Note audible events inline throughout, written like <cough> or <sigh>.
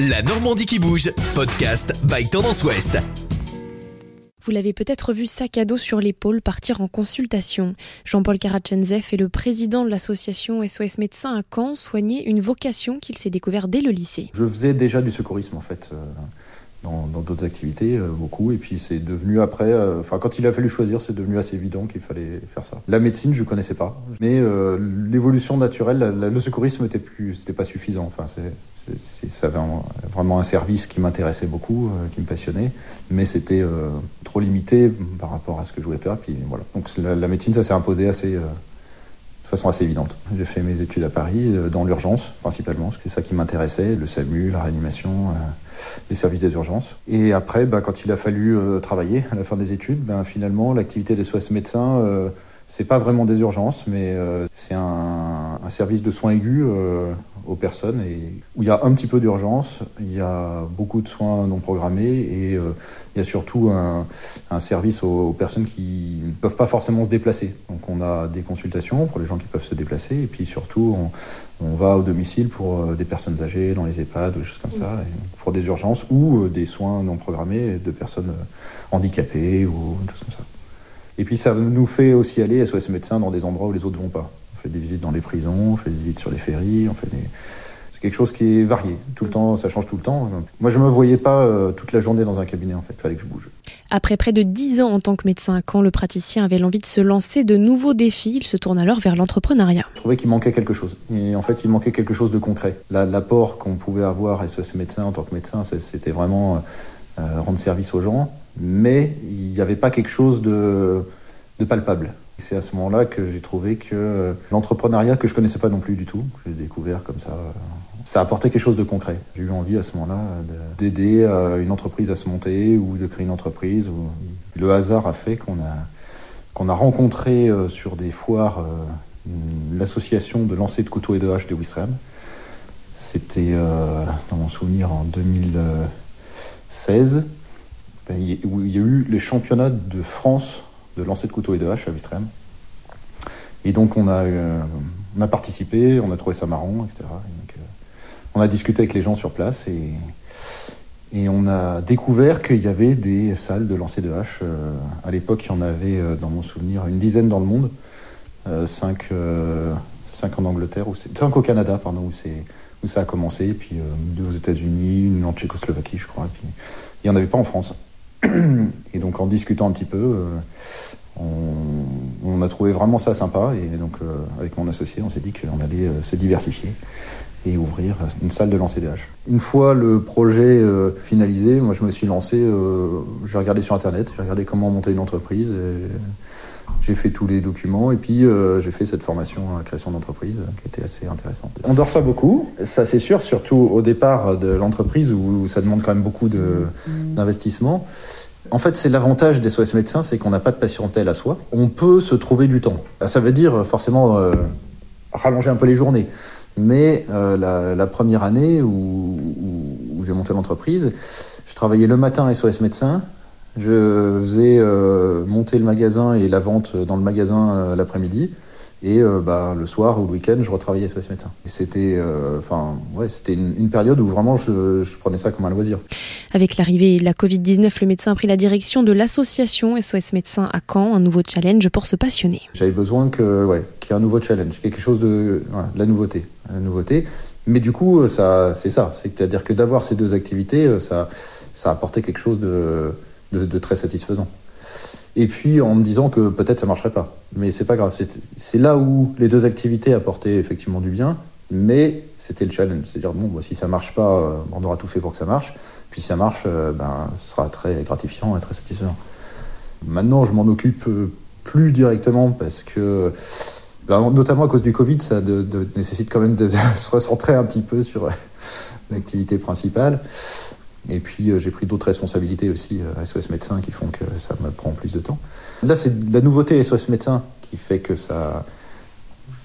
La Normandie qui bouge, podcast by Tendance Ouest. Vous l'avez peut-être vu sac à dos sur l'épaule partir en consultation. Jean-Paul Karatchenzev est le président de l'association SOS Médecins à Caen, soigner une vocation qu'il s'est découvert dès le lycée. Je faisais déjà du secourisme en fait. Dans d'autres activités, euh, beaucoup. Et puis c'est devenu après, euh, enfin quand il a fallu choisir, c'est devenu assez évident qu'il fallait faire ça. La médecine, je connaissais pas, mais euh, l'évolution naturelle, le secourisme n'était plus, c'était pas suffisant. Enfin, c'est, vraiment un service qui m'intéressait beaucoup, qui me passionnait, mais c'était trop limité par rapport à ce que je voulais faire. Puis voilà. Donc la, médecine, ça s'est imposé assez façon assez évidente. J'ai fait mes études à Paris, dans l'urgence principalement, parce que c'est ça qui m'intéressait, le SAMU, la réanimation les services des urgences. Et après, bah, quand il a fallu euh, travailler à la fin des études, ben, finalement, l'activité des SOS médecins, euh, c'est pas vraiment des urgences, mais euh, c'est un, service de soins aigus euh, aux personnes et où il y a un petit peu d'urgence, il y a beaucoup de soins non programmés et euh, il y a surtout un, un service aux, aux, personnes qui ne peuvent pas forcément se déplacer. Donc on a des consultations pour les gens qui peuvent se déplacer et puis surtout on, on va au domicile pour des personnes âgées dans les EHPAD ou des choses comme ça, pour des urgences ou des soins non programmés de personnes handicapées ou des choses comme ça. Et puis ça nous fait aussi aller, SOS médecins, dans des endroits où les autres vont pas. On fait des visites dans les prisons, on fait des visites sur les ferries, on fait des... C'est quelque chose qui est varié. Tout le temps, ça change tout le temps. Moi, je me voyais pas euh, toute la journée dans un cabinet, en fait. Il fallait que je bouge. Après près de 10 ans en tant que médecin, quand le praticien avait l'envie de se lancer de nouveaux défis, il se tourne alors vers l'entrepreneuriat. Je trouvais qu'il manquait quelque chose. Et en fait, il manquait quelque chose de concret. L'apport qu'on pouvait avoir à SOS médecin en tant que médecin, c'était vraiment euh, rendre service aux gens mais il n'y avait pas quelque chose de, de palpable. C'est à ce moment-là que j'ai trouvé que l'entrepreneuriat, que je connaissais pas non plus du tout, que j'ai découvert comme ça, ça apportait quelque chose de concret. J'ai eu envie à ce moment-là d'aider euh, une entreprise à se monter ou de créer une entreprise. Le hasard a fait qu'on a, a rencontré euh, sur des foires euh, l'association de lancer de couteaux et de haches de Wistreham. C'était, dans mon souvenir, en 2016 où il y a eu les championnats de France de lancer de couteau et de hache à Wistreham. Et donc on a, euh, on a participé, on a trouvé ça marrant, etc. Euh, on a discuté avec les gens sur place et, on a découvert qu'il y avait des salles de lancer de hache. Euh, à l'époque, il y en avait, dans mon souvenir, une dizaine dans le monde, cinq, en Angleterre, ou cinq au Canada, pardon, où, ça a commencé, et puis deux aux États-Unis, une en Tchécoslovaquie, je crois. Il n'y en avait pas en France. <clears throat> Et donc en discutant un petit peu, euh, on, a trouvé vraiment ça sympa. Et donc euh, avec mon associé, on s'est dit qu'on allait euh, se diversifier et ouvrir une salle de haches. Une fois le projet euh, finalisé, moi je me suis lancé, euh, j'ai regardé sur internet, j'ai regardé comment monter une entreprise. J'ai fait tous les documents et puis euh, j'ai fait cette formation à création d'entreprise qui était assez intéressante. On dort pas beaucoup, ça c'est sûr, surtout au départ de l'entreprise où, ça demande quand même beaucoup d'investissement. En fait, c'est l'avantage des SOS médecins, c'est qu'on n'a pas de patientèle à soi. On peut se trouver du temps. Ça veut dire forcément rallonger un peu les journées. Mais euh, la, la, première année où, où, où j'ai monté l'entreprise, je travaillais le matin à SOS médecins, je faisais euh, monter le magasin et la vente dans le magasin euh, l'après-midi. Et euh, bah, le soir ou le week-end, je retravaillais SOS Médecins. Et c'était enfin ouais, c'était une, une, période où vraiment je, je, prenais ça comme un loisir. Avec l'arrivée de la Covid-19, le médecin a pris la direction de l'association SOS Médecins à Caen, un nouveau challenge pour se passionner. J'avais besoin que ouais, qu'il y ait un nouveau challenge, quelque chose de ouais, la nouveauté, nouveauté. Mais du coup, ça c'est ça, c'est-à-dire que d'avoir ces deux activités, ça ça apportait quelque chose de, très satisfaisant. Et puis en me disant que peut-être ça marcherait pas, mais c'est pas grave. C'est là où les deux activités apportaient effectivement du bien, mais c'était le challenge, c'est-à-dire bon, bah, si ça marche pas, on aura tout fait pour que ça marche. Puis si ça marche, ben, ce sera très gratifiant et très satisfaisant. Maintenant, je m'en occupe plus directement parce que, ben, notamment à cause du Covid, ça nécessite quand même de, se recentrer un petit peu sur l'activité principale. Et puis euh, j'ai pris d'autres responsabilités aussi euh, SOS Médecins qui font que ça me prend plus de temps. Là, c'est la nouveauté SOS Médecins qui fait que ça.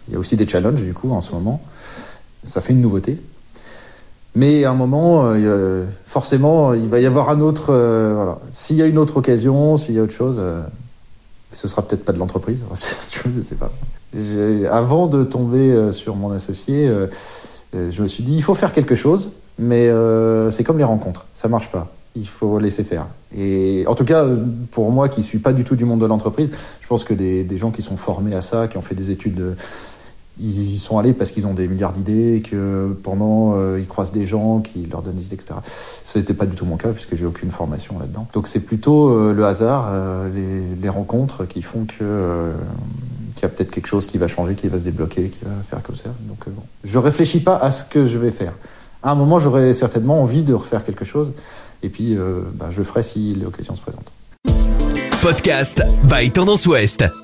Il y a aussi des challenges du coup en ce moment. Ça fait une nouveauté. Mais à un moment, euh, forcément, il va y avoir un autre. Euh, voilà. S'il y a une autre occasion, s'il y a autre chose, euh, ce sera peut-être pas de l'entreprise. <laughs> je sais pas. Avant de tomber sur mon associé, je me suis dit il faut faire quelque chose mais euh, c'est comme les rencontres, ça marche pas. Il faut laisser faire. Et en tout cas, pour moi qui suis pas du tout du monde de l'entreprise, je pense que des, gens qui sont formés à ça, qui ont fait des études de, ils y sont allés parce qu'ils ont des milliards d'idées, que pendant euh, ils croisent des gens qui leur donnent des idées, etc. Ce n'était pas du tout mon cas puisque j'ai aucune formation là-dedans. Donc c'est plutôt euh, le hasard, euh, les, rencontres qui font que euh, qu'il y a peut-être quelque chose qui va changer, qui va se débloquer, qui va faire comme ça. Donc euh, bon, je réfléchis pas à ce que je vais faire. À un moment, j'aurai certainement envie de refaire quelque chose, et puis bah, je ferai si l'occasion se présente. Podcast by Tendance Ouest.